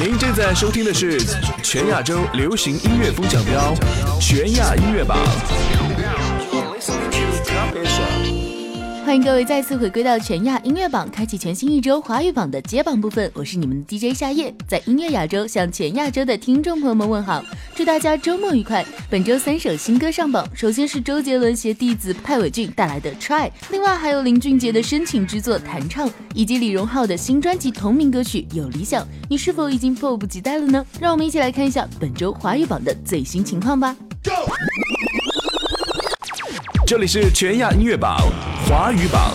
您正在收听的是全亚洲流行音乐风向标全亚音乐榜。欢迎各位再次回归到全亚音乐榜，开启全新一周华语榜的揭榜部分。我是你们的 DJ 夏夜，在音乐亚洲向全亚洲的听众朋友们问好，祝大家周末愉快。本周三首新歌上榜，首先是周杰伦携弟子派伟俊带来的《Try》，另外还有林俊杰的深情之作《弹唱》，以及李荣浩的新专辑同名歌曲《有理想》。你是否已经迫不及待了呢？让我们一起来看一下本周华语榜的最新情况吧。这里是全亚音乐榜华语榜。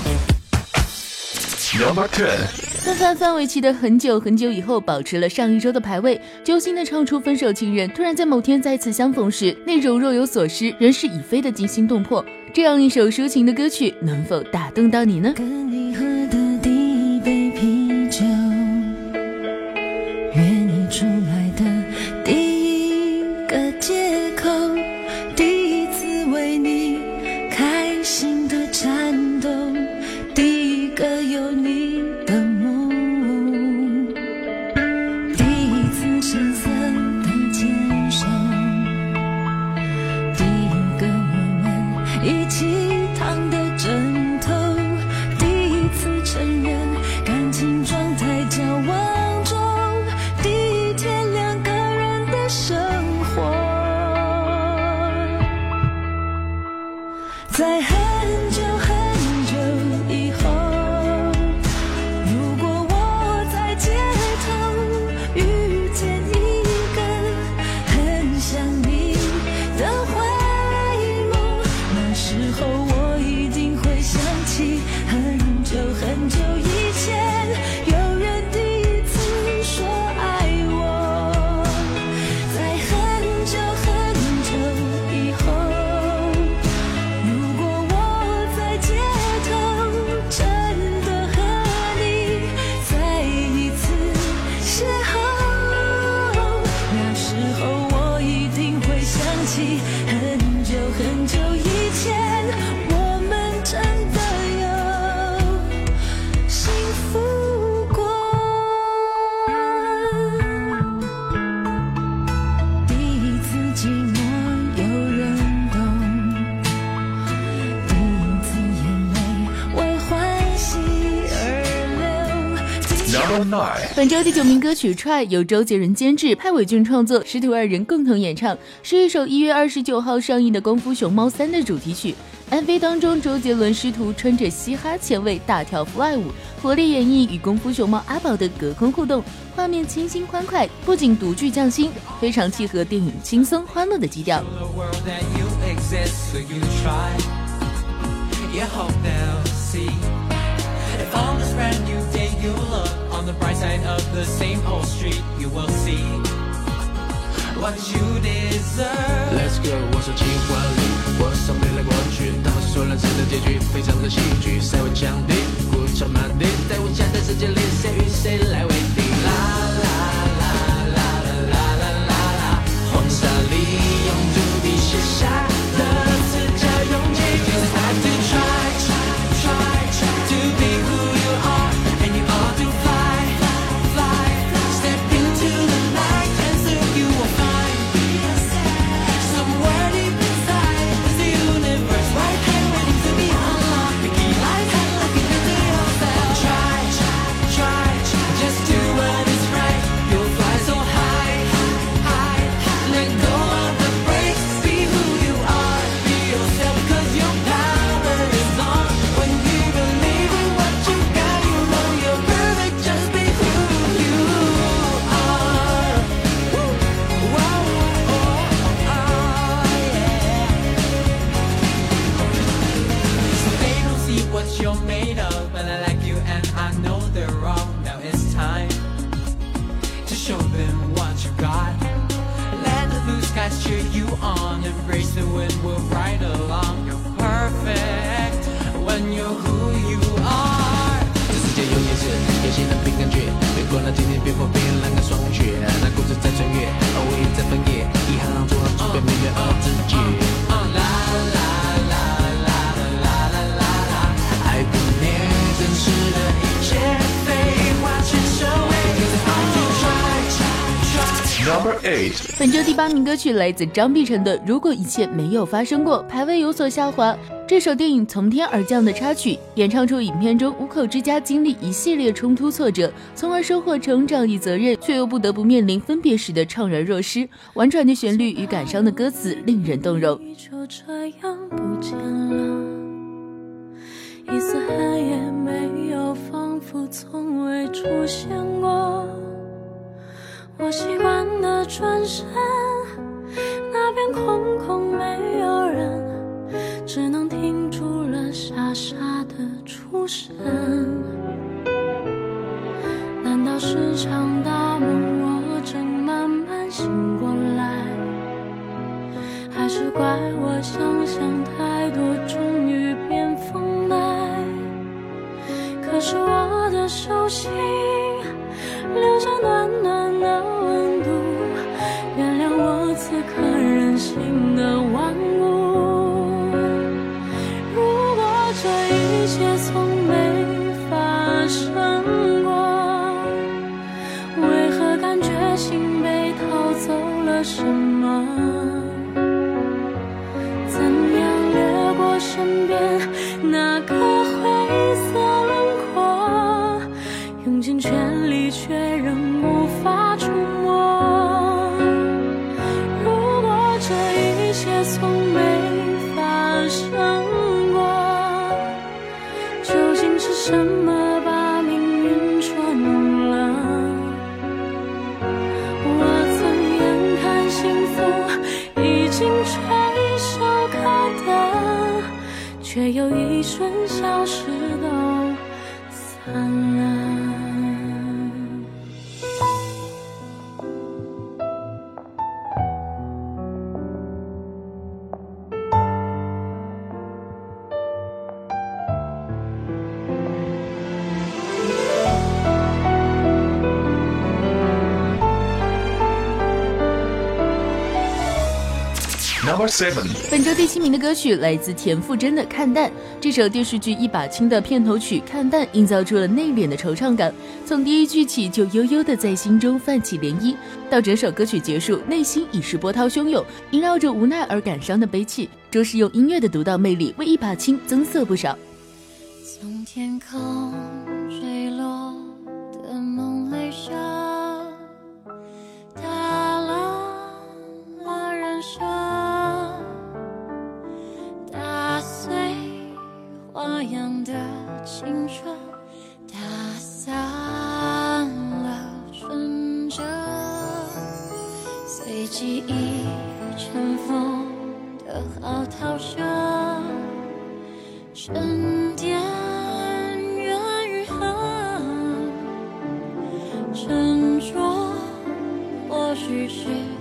Number Ten。范范范玮琪的《很久很久以后》保持了上一周的排位，揪心的唱出分手情人，突然在某天再次相逢时，那种若有所失，人事已非的惊心动魄。这样一首抒情的歌曲，能否打动到你呢？跟你喝的在本周第九名歌曲《Try》由周杰伦监制，派伟俊创作，师徒二人共同演唱，是一首一月二十九号上映的《功夫熊猫三》的主题曲。MV 当中，周杰伦师徒穿着嘻哈前卫大跳 fly 舞，活力演绎与功夫熊猫阿宝的隔空互动，画面清新欢快，不仅独具匠心，非常契合电影轻松欢乐的基调。you hope they'll see. If brand new on the bright side of the same old street, you will see what you deserve. Let's go，我说情话里，我送未来过去，他们说人生的结局非常的戏剧，谁会降低，鼓掌满地，在无限的世界里，谁与谁来为敌？啦啦啦啦啦啦啦啦啦，黄沙里用朱笔写下的那今天蝙蝠变蓝个霜雪，那故事在穿越，而我也在翻页，一行行做好准备，明月而自己。本周第八名歌曲来自张碧晨的《如果一切没有发生过》，排位有所下滑。这首电影从天而降的插曲，演唱出影片中五口之家经历一系列冲突挫折，从而收获成长与责任，却又不得不面临分别时的怅然若失。婉转的旋律与感伤的歌词令人动容。就这样不见了，一丝痕也没有，仿佛从未出现过。我习惯的转身，那边空空没有人，只能停住了傻傻的出神。难道是场大梦，我正慢慢醒过来？还是怪我想象太多，终于变疯呆。可是我的手心留下暖暖的温度，原谅我此刻任性的顽固。一切从没发生过，为何感觉心被掏走了什么？怎样掠过身边本周第七名的歌曲来自田馥甄的《看淡》。这首电视剧《一把青》的片头曲《看淡》营造出了内敛的惆怅感，从第一句起就悠悠的在心中泛起涟漪，到整首歌曲结束，内心已是波涛汹涌，萦绕着无奈而感伤的悲戚。着实用音乐的独到魅力为《一把青》增色不少。从天空一阵风的好逃声沉淀缘与恨斟酌或许是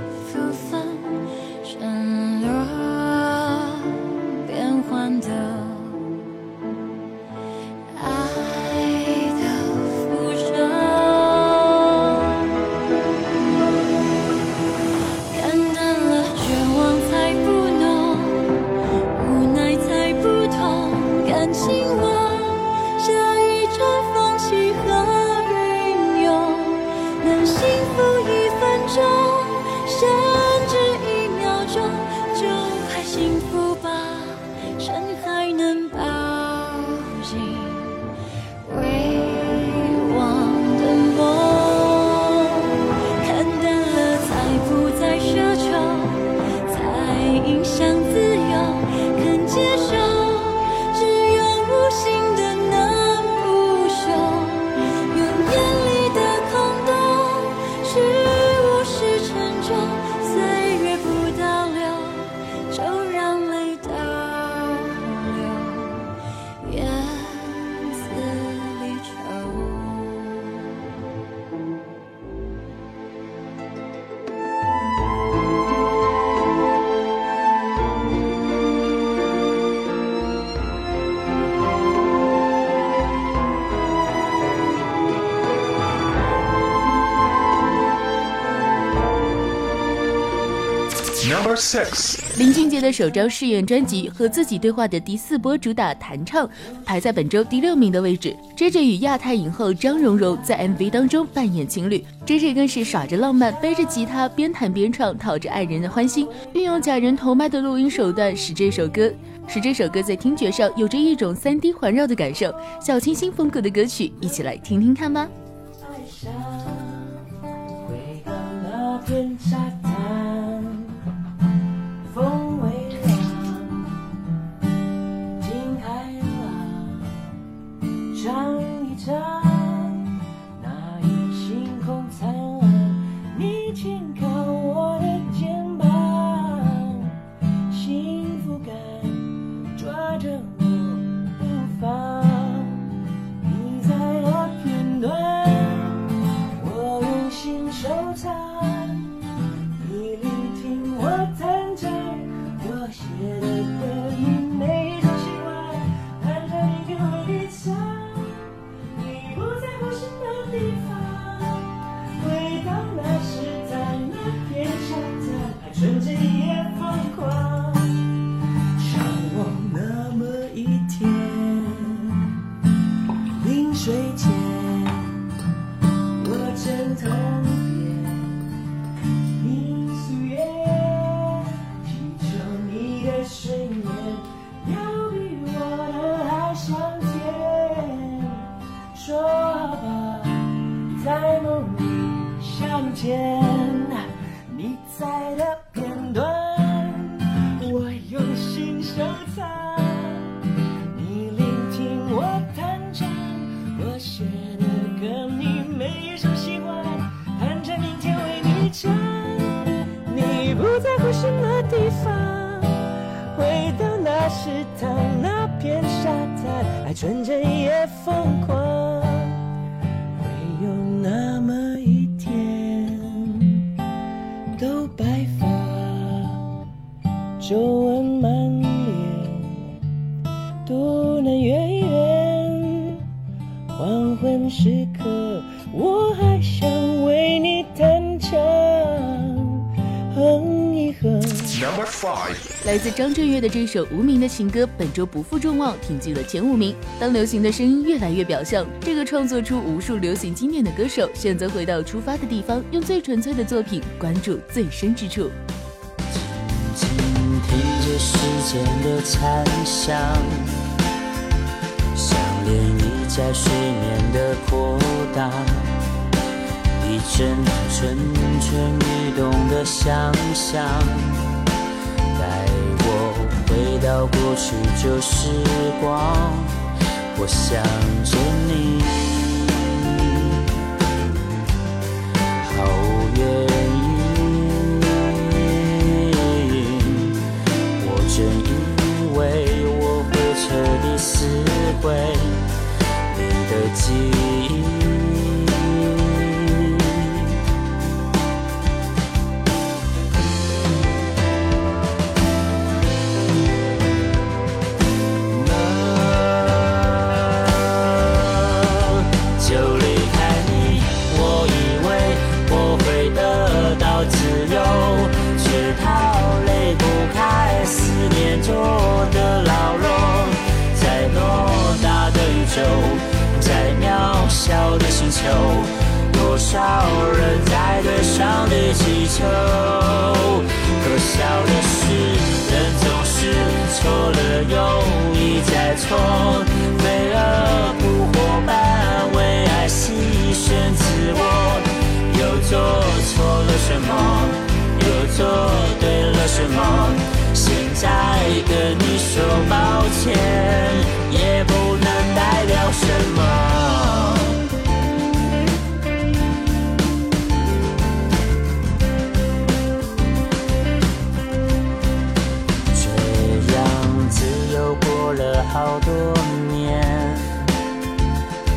Number six，林俊杰的首张试验专辑和自己对话的第四波主打《弹唱》排在本周第六名的位置。J J 与亚太影后张榕容在 MV 当中扮演情侣，J J 更是耍着浪漫，背着吉他边弹边唱，讨着爱人的欢心，运用假人头麦的录音手段，使这首歌使这首歌在听觉上有着一种三 D 环绕的感受。小清新风格的歌曲，一起来听听看吧。爱上回到那片沙唱首无名的情歌，本周不负众望，挺进了前五名。当流行的声音越来越表象，这个创作出无数流行经典的歌手，选择回到出发的地方，用最纯粹的作品关注最深之处。静静听着时间的残响，想念你在水面的波荡，一阵蠢蠢欲动的想象，到过去旧时光，我想着你，毫无原因。我真以为我会彻底撕毁你的记忆。少人在对上帝祈求？可笑的是，人总是错了又一再错，飞蛾扑火般为爱牺牲自我，又做错了什么？又做对了什么？现在跟你说抱歉，也不能代表什么。好多年，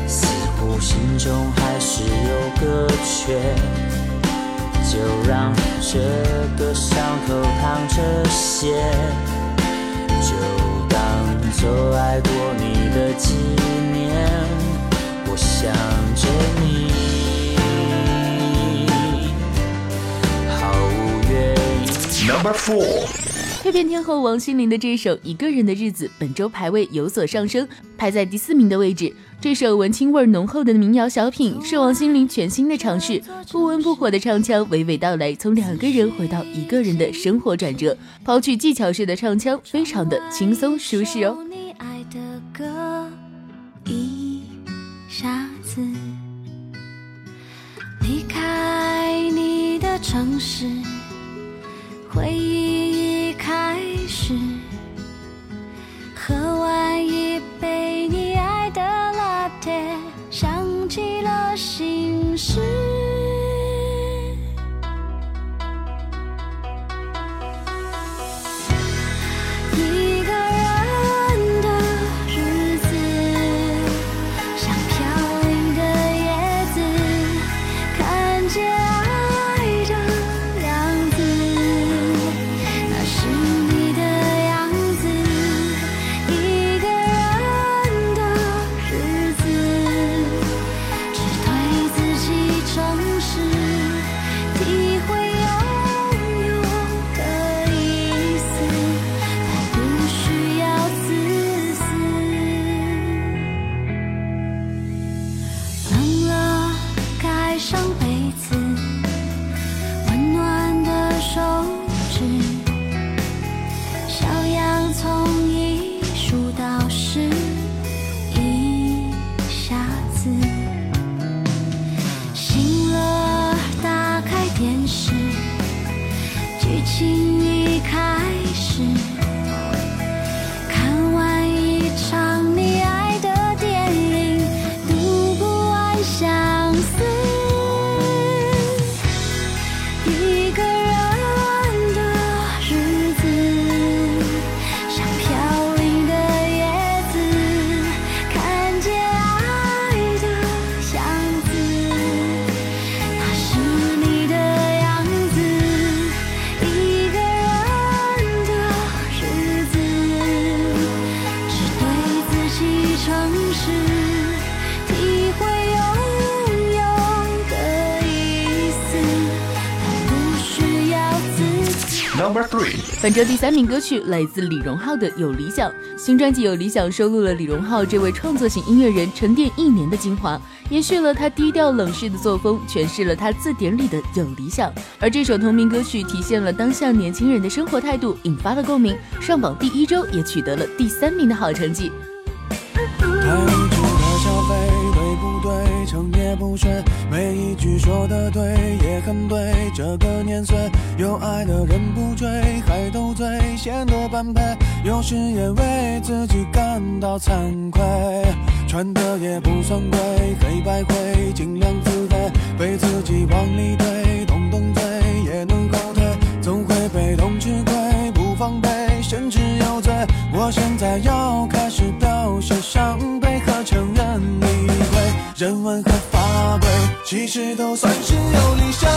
似乎心中还是有个缺，就让这个伤口淌着血，就当做爱过你的纪念。我想着你，毫无原因。Number four. 蜕变天后王心凌的这首《一个人的日子》本周排位有所上升，排在第四名的位置。这首文青味浓厚的民谣小品是王心凌全新的尝试，不温不火的唱腔娓娓道来，从两个人回到一个人的生活转折，抛去技巧式的唱腔，非常的轻松舒适哦。你爱的歌一下子离开你的城市，回忆已是。喝完一杯你爱的拿铁想起了心事。本周第三名歌曲来自李荣浩的《有理想》。新专辑《有理想》收录了李荣浩这位创作型音乐人沉淀一年的精华，延续了他低调冷峻的作风，诠释了他字典里的有理想。而这首同名歌曲体现了当下年轻人的生活态度，引发了共鸣，上榜第一周也取得了第三名的好成绩。每一句说的对，也很对。这个年岁，有爱的人不追，还斗嘴，显得般配。有时也为自己感到惭愧，穿的也不算贵，黑白灰，尽量自卑，被自己往里推，动动嘴也能后退，总会被动吃亏，不防备，甚至有罪。我现在要开始表现伤悲和承认你，人文和法规，其实都算是有理想，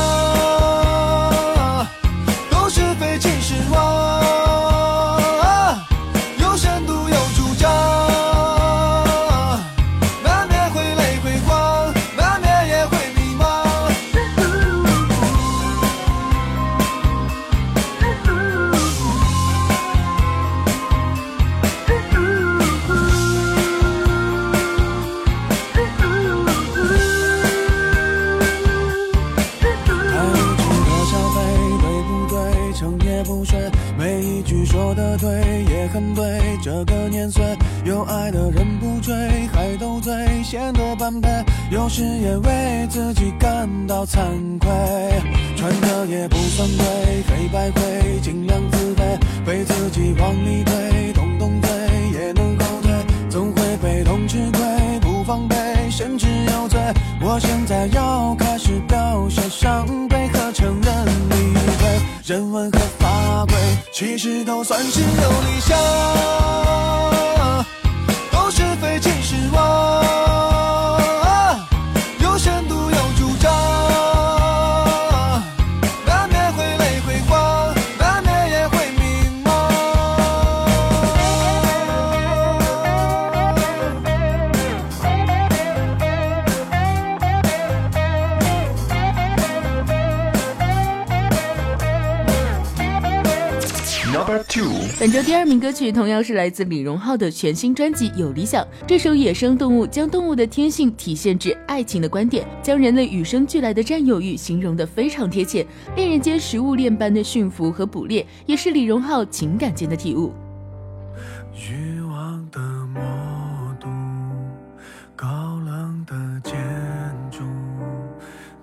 这个年岁，有爱的人不追，还斗嘴，显得般配。有时也为自己感到惭愧，穿的也不算贵，黑白灰，尽量自卑，被自己往里推，动动嘴也能后退，总会被动吃亏，不防备，甚至有罪。我现在要开始表现伤悲和承认理亏，人文和法规，其实都算是有理想，本周第二名歌曲同样是来自李荣浩的全新专辑《有理想》。这首《野生动物》将动物的天性体现至爱情的观点，将人类与生俱来的占有欲形容得非常贴切。恋人间食物链般的驯服和捕猎，也是李荣浩情感间的体悟。欲望的魔都，高冷的建筑，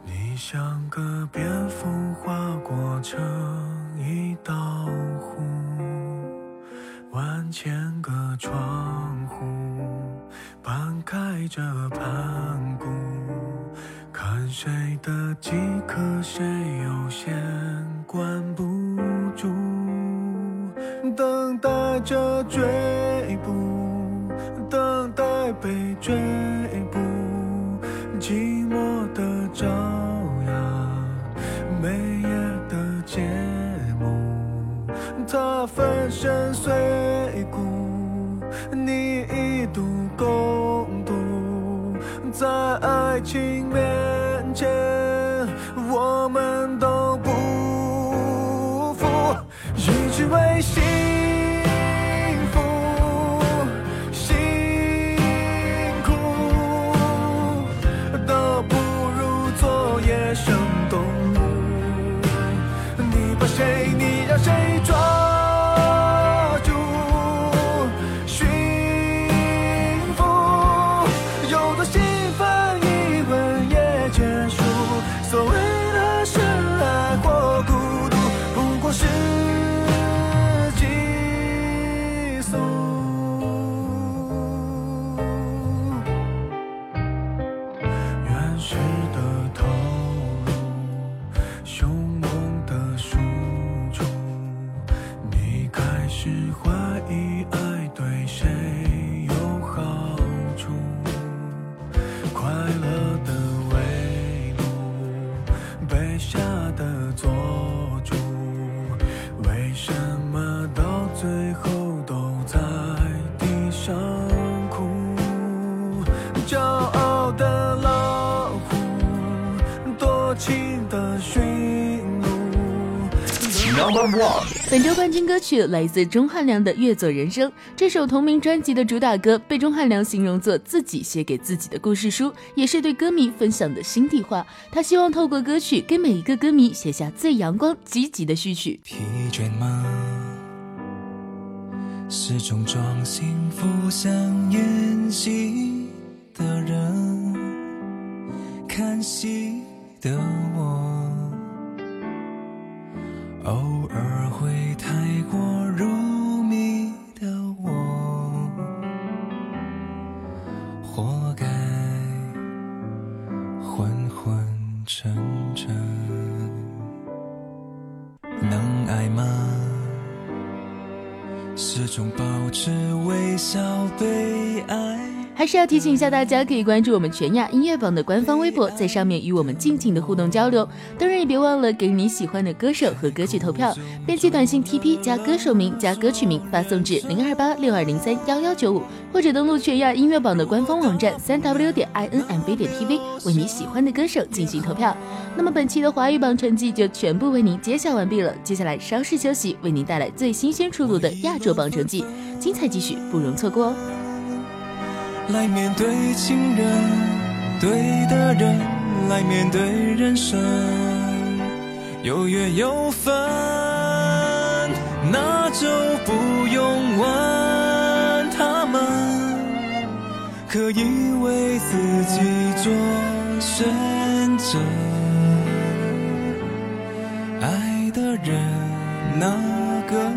你像个蝙蝠划过成一道，万千个窗户半开着盘古，看谁的饥渴谁优先关不住。等待着追捕，等待被追捕，寂寞的朝阳，每夜的街，他粉身碎骨，你一度共度，在爱情面前，我们都不服。一直为心本周冠军歌曲来自钟汉良的《越走人生》。这首同名专辑的主打歌被钟汉良形容作自己写给自己的故事书，也是对歌迷分享的心底话。他希望透过歌曲给每一个歌迷写下最阳光、积极的序曲。疲倦吗？是种装幸福像演戏的人，看戏的我，偶尔会太过还是要提醒一下大家，可以关注我们全亚音乐榜的官方微博，在上面与我们尽情的互动交流。当然也别忘了给你喜欢的歌手和歌曲投票，编辑短信 TP 加歌手名加歌曲名发送至零二八六二零三幺幺九五，或者登录全亚音乐榜的官方网站三 w 点 i n m v 点 tv 为你喜欢的歌手进行投票。那么本期的华语榜成绩就全部为您揭晓完毕了，接下来稍事休息，为您带来最新鲜出炉的亚洲榜成绩，精彩继续，不容错过哦。来面对情人，对的人来面对人生，有缘有分，那就不用问他们，可以为自己做选择，爱的人那个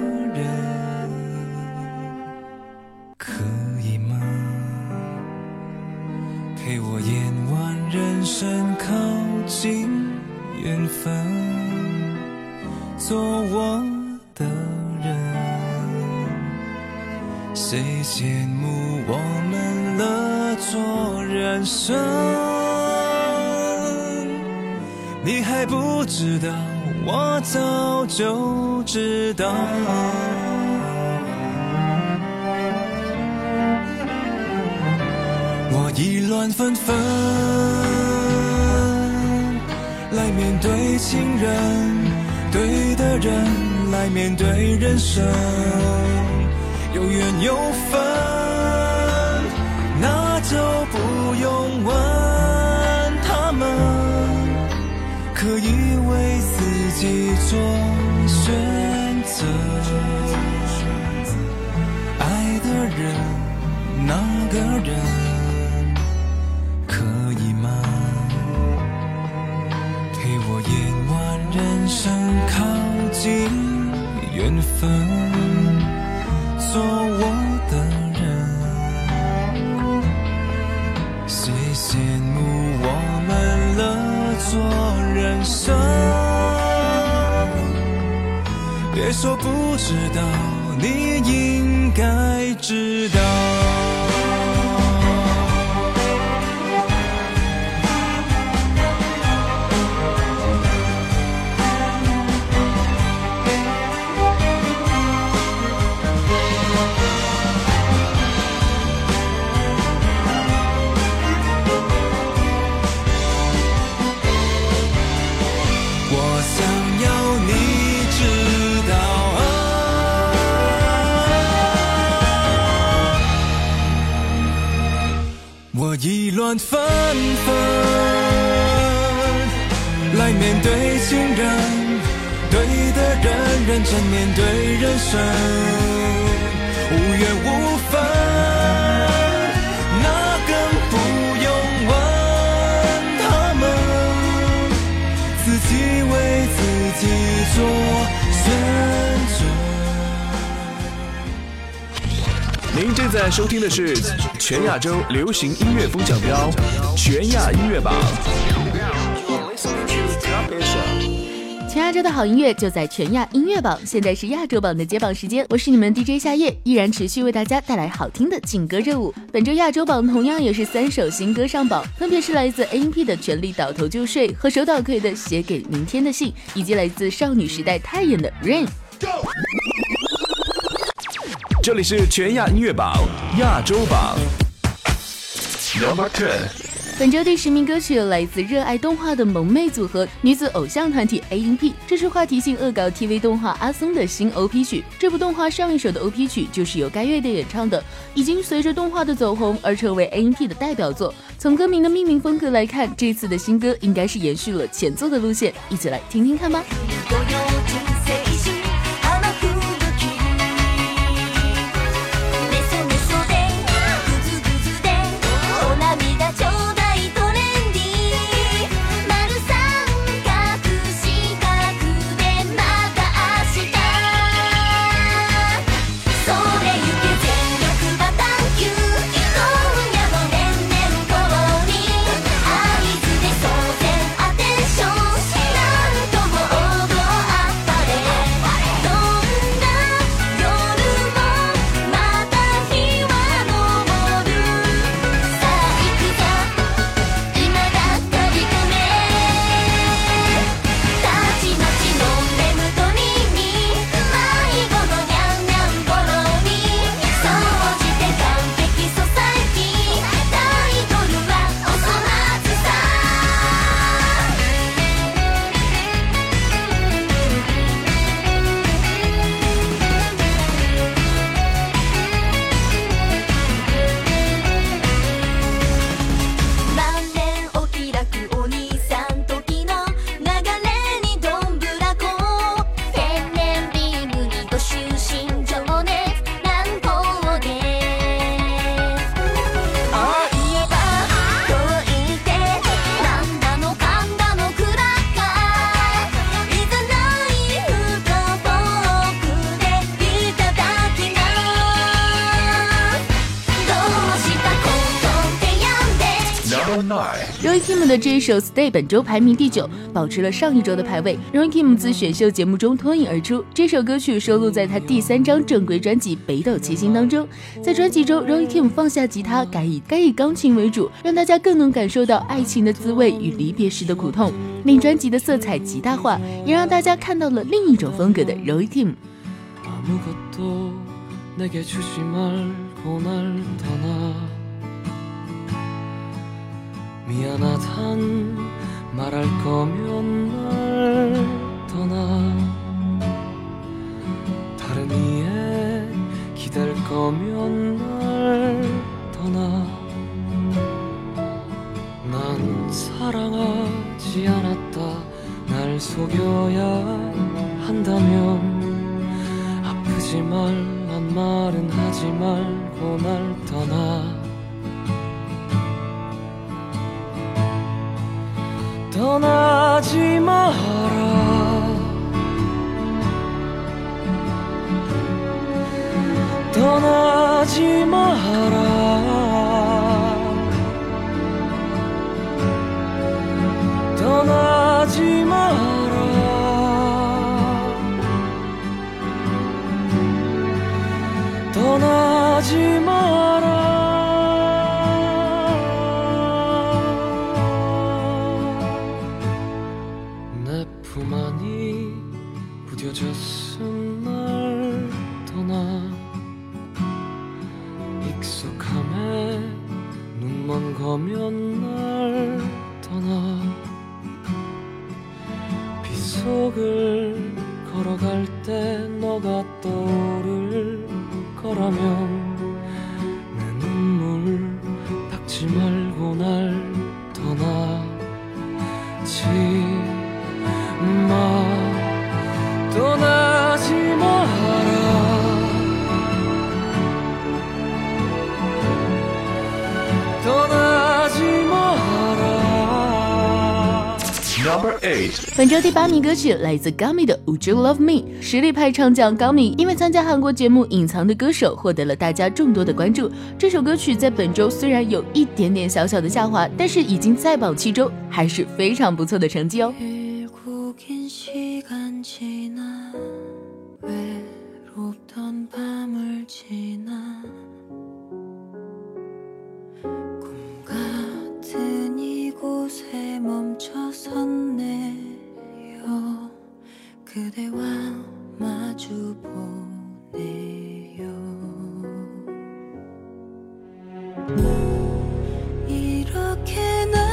陪我演完人生，靠近缘分，做我的人。谁羡慕我们了做人生？你还不知道，我早就知道。乱纷纷，来面对情人，对的人来面对人生，有缘有分，那就不用问他们，可以为自己做选择。爱的人，那个人，近缘分，做我的人。谁羡慕我们乐做人生？别说不知道，你应该知道。真面对人生，无怨无分，那更不用问他们。自己为自己做选择。您正在收听的是全亚洲流行音乐风向标全亚音乐榜。亚洲的好音乐就在全亚音乐榜，现在是亚洲榜的揭榜时间，我是你们 DJ 夏夜，依然持续为大家带来好听的劲歌热舞。本周亚洲榜同样也是三首新歌上榜，分别是来自 A.N.P 的《全力倒头就睡》和手岛葵的《写给明天的信》，以及来自少女时代泰妍的《Rain》。这里是全亚音乐榜亚洲榜。Number Ten，本周第十名歌曲来自热爱动画的萌妹组合女子偶像团体 A.N.P，这是话题性恶搞 TV 动画《阿松》的新 OP 曲。这部动画上一首的 OP 曲就是由该乐队演唱的，已经随着动画的走红而成为 A.N.P 的代表作。从歌名的命名风格来看，这次的新歌应该是延续了前作的路线，一起来听听看吧。Roy Kim 的这一首《Stay》本周排名第九，保持了上一周的排位。Roy Kim 自选秀节目中脱颖而出，这首歌曲收录在他第三张正规专辑《北斗七星》当中。在专辑中，Roy Kim 放下吉他，改以改以钢琴为主，让大家更能感受到爱情的滋味与离别时的苦痛，令专辑的色彩极大化，也让大家看到了另一种风格的 Roy Kim。 아무것도 내게 주지 말고 날 떠나 미안하단 말할 거면 날 떠나. 다른 이에 기댈 거면 날 떠나. 난 사랑하지 않았다. 날 속여야 한다면 아프지 말란 말은 하지 말고 날 떠나. 떠나지 마라. 떠나지 마라. 떠나지 마라. 떠나지 마라 거면 날 떠나 빗속을 걸어갈 때 너가 떠오를 거라면 eight，本周第八名歌曲来自 Gummy 的《Would You Love Me》，实力派唱将 Gummy 因为参加韩国节目《隐藏的歌手》获得了大家众多的关注。这首歌曲在本周虽然有一点点小小的下滑，但是已经在榜七周，还是非常不错的成绩哦。 이곳에 멈춰 섰네요. 그대와 마주 보네요. 이렇게 나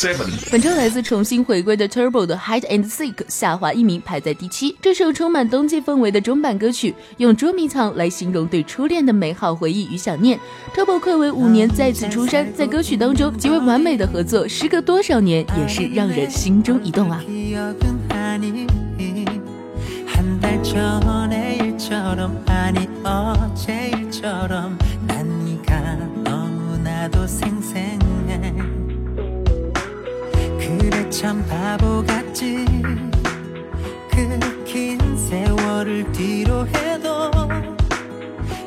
seven，本周来自重新回归的 Turbo 的 Hide and Seek 下滑一名，排在第七。这首充满冬季氛围的中版歌曲，用捉迷藏来形容对初恋的美好回忆与想念。Turbo 暌违五年再次出山，在歌曲当中极为完美的合作，时隔多少年也是让人心中一动啊。 기억은 아니 한 달 전의 일처럼 아니 어제 일처럼 난 네가 너무나도 생 참 바보 같지? 그 긴 세월을 뒤로 해도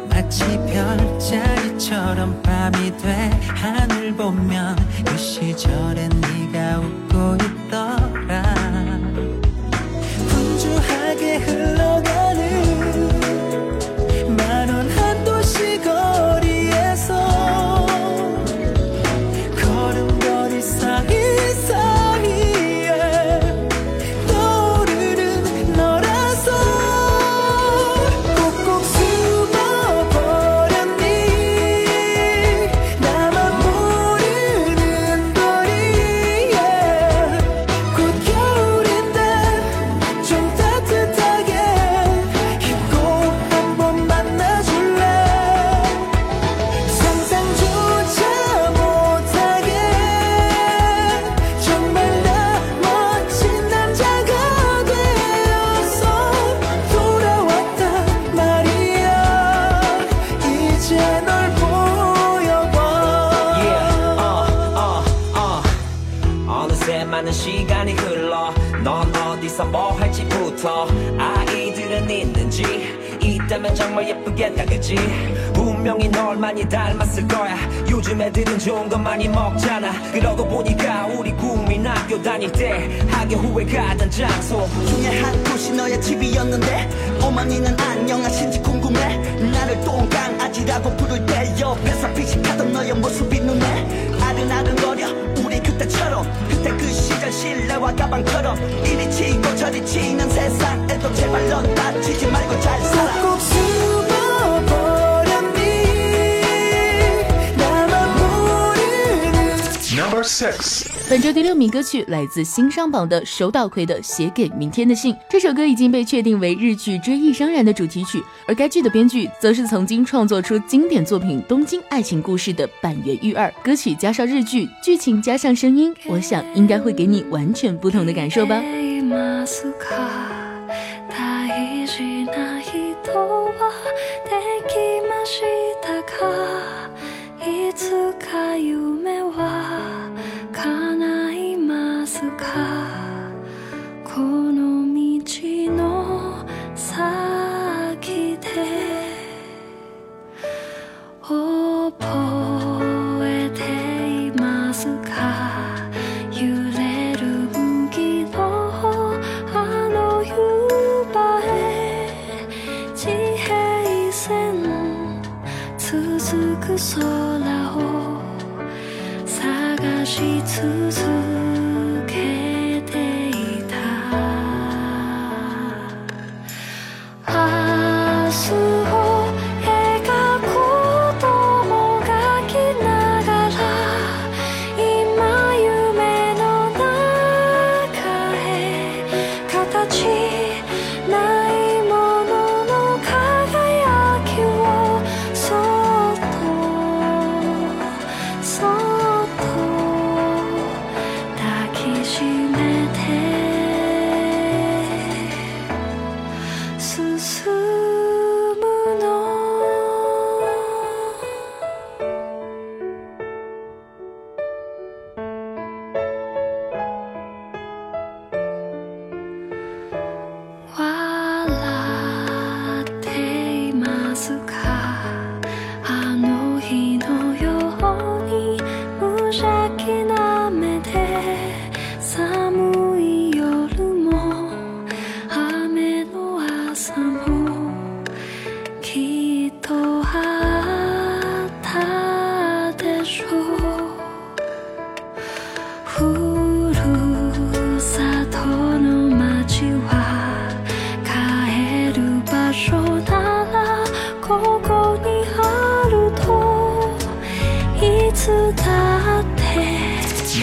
마치 별자리처럼 밤이 돼 하늘 보면 그 시절엔 네가 웃고 있 시간이 흘러. 넌 어디서 뭐 할지부터 아이들은 있는지. 있다면 정말 예쁘겠다 그지 분명히 널 많이 닮았을 거야. 요즘 애들은 좋은 것 많이 먹잖아. 그러고 보니까 우리 국민학교 다닐 때 학교 후에 가던 장소 중에 한 곳이 너의 집이었는데 어머니는 안녕하신지 궁금해. 나를 똥강아지라고 부를 때 옆에서 피식하던 너의 모습이 눈에 아른아른거려. 우리 그때처럼 그때 그 시절 실내와 가방처럼 이리 치고 저리 치는 세상에도 제발 넌 다치지 말고 잘 살아 Number six. 本周第六名歌曲来自新上榜的手岛葵的《写给明天的信》。这首歌已经被确定为日剧《追忆商人》的主题曲，而该剧的编剧则是曾经创作出经典作品《东京爱情故事》的板垣裕二。歌曲加上日剧，剧情加上声音，我想应该会给你完全不同的感受吧。いますか大事な人はできましたかいつか夢は叶いますか この道の先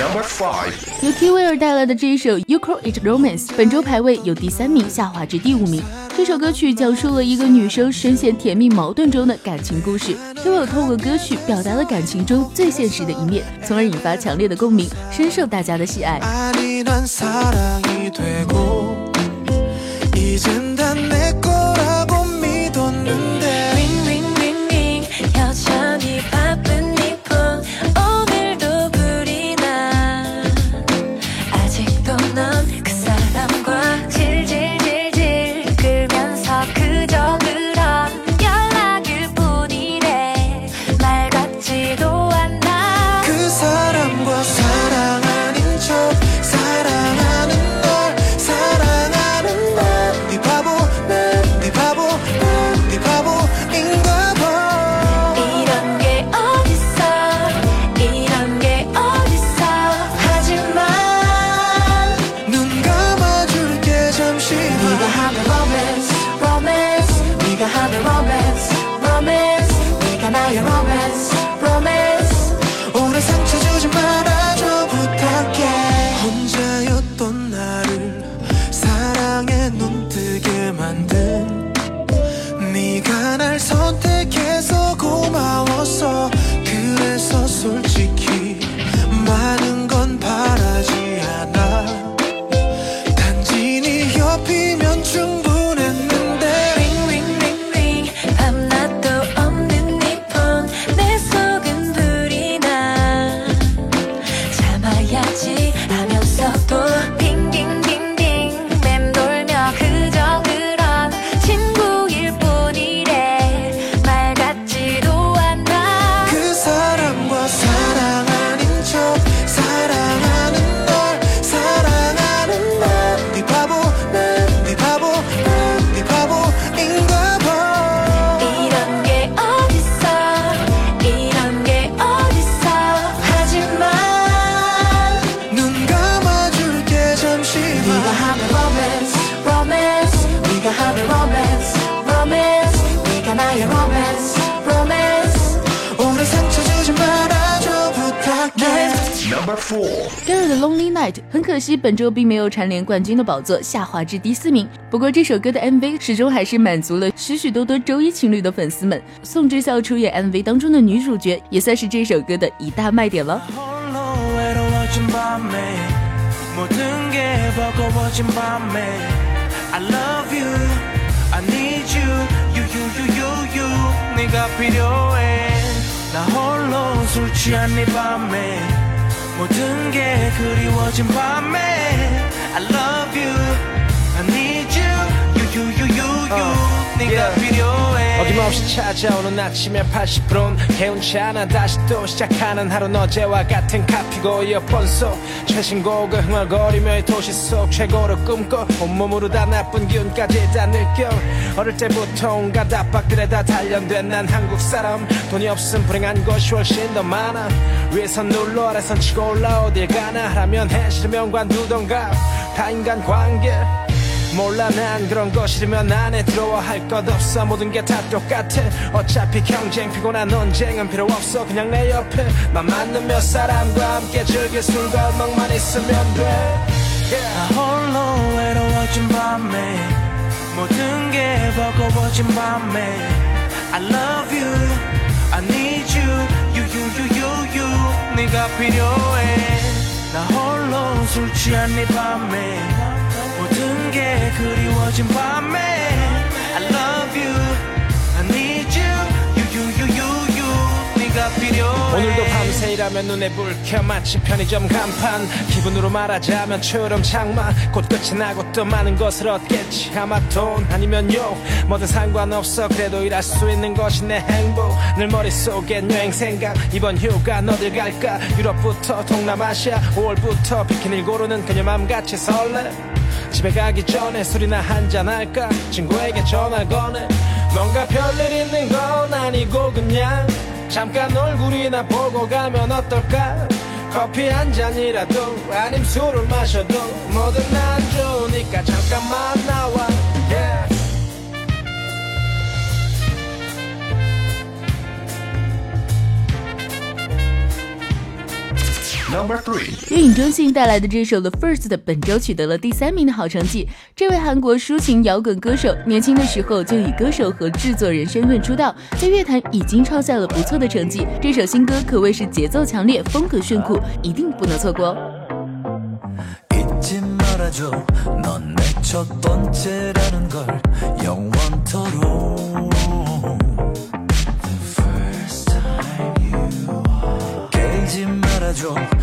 Number five. 由 K 威尔带来的这一首《You Call It Romance》，本周排位由第三名下滑至第五名。这首歌曲讲述了一个女生深陷甜蜜矛盾中的感情故事。K 威尔透过歌曲表达了感情中最现实的一面，从而引发强烈的共鸣，深受大家的喜爱。蝉联冠军的宝座，下滑至第四名。不过这首歌的 MV 始终还是满足了许许多多周一情侣的粉丝们。宋智孝出演 MV 当中的女主角，也算是这首歌的一大卖点了。 홀로 외로워진 밤에 모든 게 버거워진 밤에 I love you I need you you you you you you 네가 필요해 나 홀로 술 취한 이 밤에 모든 게 그리워진 밤에 I love you 어김없이 찾아오는 아침에 80분 개운치 않아 다시 또 시작하는 하루는 어제와 같은 카피고 이어폰 속 최신곡을 흥얼거리며 이 도시 속 최고로 꿈꿔 온몸으로 다 나쁜 기운까지 다 느껴. 어릴 때부터 온갖 압박들에 다 단련된 난 한국 사람. 돈이 없음 불행한 것이 훨씬 더 많아. 위에선 눌러 아래선 치고 올라 어딜 가나 하라면 해 싫으면 관두던가 다 인간 관계 몰라 난 그런 거 싫으면 안에 들어와 할 것 없어. 모든 게 다 똑같아. 어차피 경쟁 피곤한 논쟁은 필요 없어. 그냥 내 옆에 맘 맞는 몇 사람과 함께 즐길 술과 음악만 있으면 돼. 나 홀로 외로워진 밤에. 모든 게 버거워진 밤에. I love you. I need you. You you you you you. 네가 필요해. 나 홀로 술 취한 이 밤에 모든 게 그리워진 밤에 I love you. I need you. You you you you you. 네가 필요해. 오늘도 밤새 일하면 눈에 불켜 마치 편의점 간판. 기분으로 말하자면 초여름 장마. 곧 끝이 나고 또 많은 것을 얻겠지. 아마 돈 아니면 욕. 뭐든 상관없어. 그래도 일할 수 있는 것이 내 행복. 늘 머릿속엔 여행 생각. 이번 휴가 어딜 갈까? 유럽부터 동남아시아. 5월부터 비키니를 고르는 그녀 맘같이 설레 집에 가기 전에 술이나 한잔 할까? 친구에게 전화 거네. 뭔가 별일 있는 건 아니고 그냥 잠깐 얼굴이나 보고 가면 어떨까? 커피 한 잔이라도 아님 술을 마셔도 뭐든 난 좋으니까 잠깐만 나와 Number three. 由尹忠信带来的这首《The First》本周取得了第三名的好成绩。这位韩国抒情摇滚歌手，年轻的时候就以歌手和制作人身份出道，在乐坛已经创下了不错的成绩。这首新歌可谓是节奏强烈，风格炫酷，一定不能错过。잊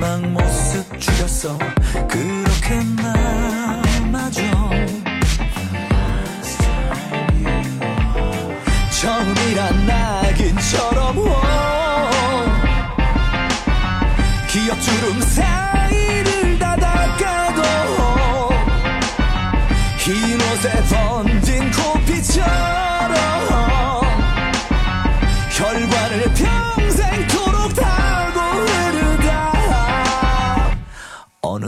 마지막 모습 죽였어 그렇게 남아줘. 처음이란 낙인처럼 오 기억 주름 사이를 닫아가도 흰 옷에 번진 코피처럼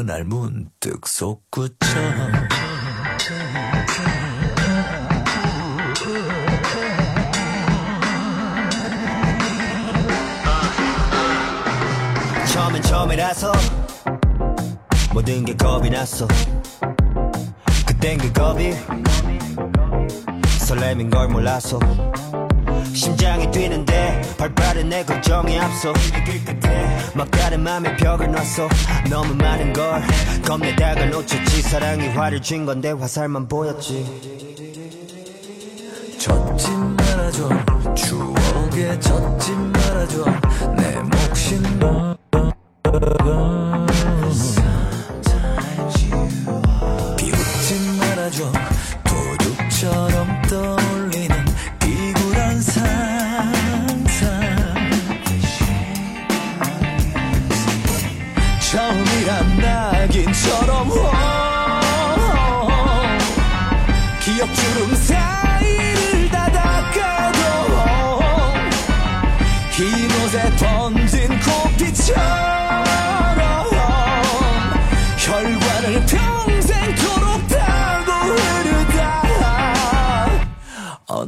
어느 날 문득 솟구쳐 처음엔 처음이라서 모든 게 겁이 났어. 그땐 그 겁이 설렘인 걸 몰랐어 심장이 뛰는데 발빠른 내 걱정이 앞서 막다른 맘에 벽을 놨어. 너무 많은 걸 겁내다가 놓쳤지. 사랑이 화를 쥔 건데 화살만 보였지. 젖지 말아줘. 추억에 젖지 말아줘. 내 몫인 너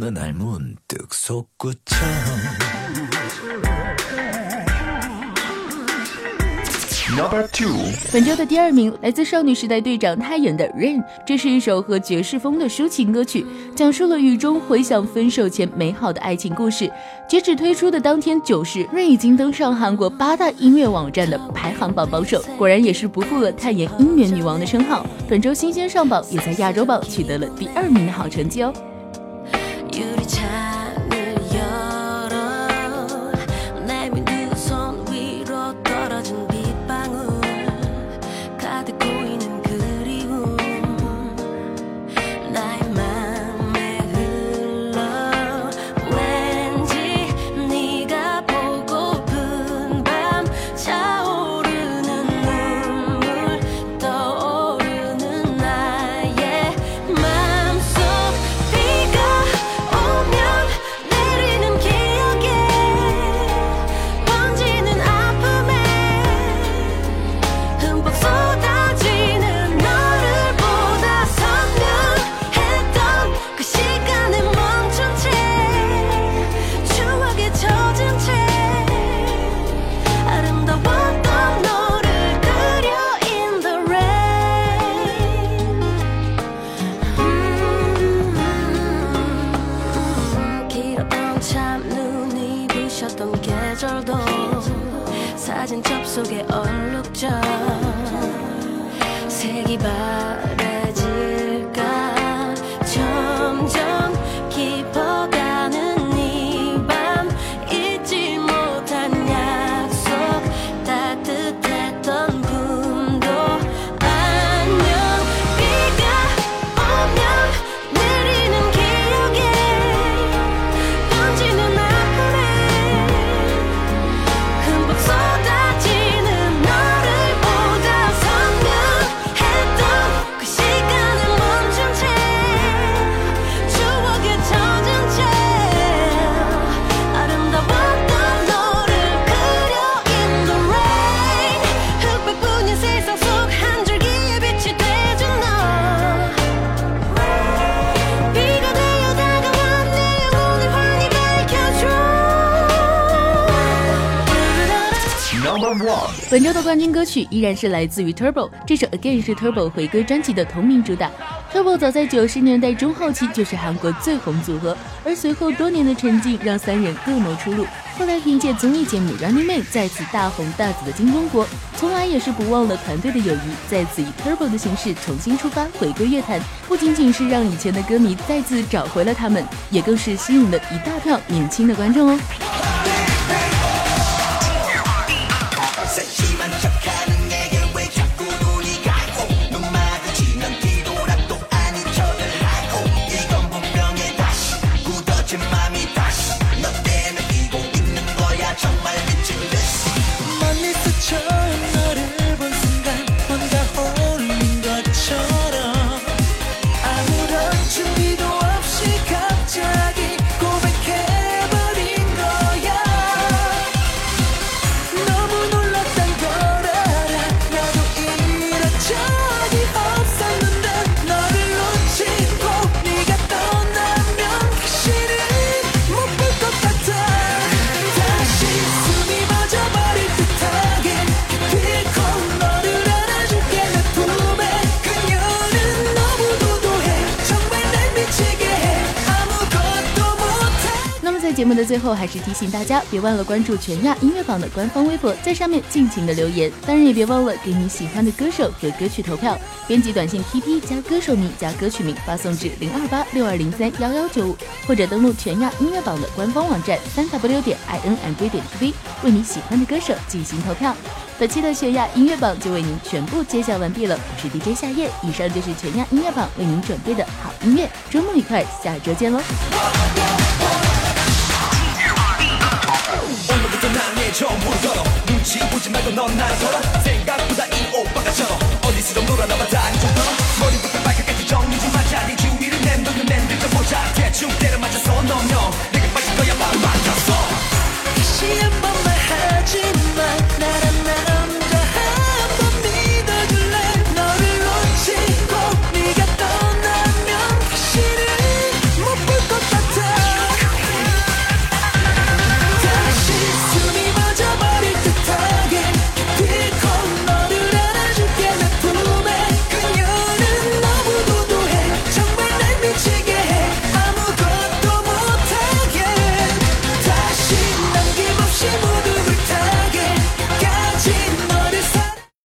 어느 날 문득 솟구쳐 Number two，本周的第二名来自少女时代队长泰妍的《Rain》，这是一首和爵士风的抒情歌曲，讲述了雨中回想分手前美好的爱情故事。截止推出的当天九时，《Rain》已经登上韩国八大音乐网站的排行榜榜首，果然也是不负了泰妍音源女王的称号。本周新鲜上榜，也在亚洲榜取得了第二名的好成绩哦。 유리창 本周的冠军歌曲依然是来自于 Turbo，这首 Again 是 Turbo 回归专辑的同名主打。Turbo 早在九十年代中后期就是韩国最红组合，而随后多年的沉寂让三人各谋出路。后来凭借综艺节目《Running Man》再次大红大紫的金钟国，从来也是不忘了团队的友谊，再次以 Turbo 的形式重新出发，回归乐坛。不仅仅是让以前的歌迷再次找回了他们，也更是吸引了一大票年轻的观众哦。节目的最后，还是提醒大家，别忘了关注全亚音乐榜的官方微博，在上面尽情的留言。当然，也别忘了给你喜欢的歌手和歌曲投票。编辑短信 TP 加歌手名加歌曲名发送至零二八六二零三幺幺九五，或者登录全亚音乐榜的官方网站三 w 点 i n m v 点 tv，为你喜欢的歌手进行投票。本期的全亚音乐榜就为您全部揭晓完毕了，我是 DJ 夏夜，以上就是全亚音乐榜为您准备的好音乐。周末愉快，下周见喽！ 처음 보는 거 눈치 보지 말고 넌 나를 걸어. 생각보다 이 오빠가 쩔어 어디서 좀 놀아 너만 다리 좀 걸어. 머리부터 발끝까지 정리 좀 하자 네 주위를 맴도는 맴들자 보자. 대충 때려 맞춰서 넌너 내게 빠질 거야. 바로 맞았어. 다시 한번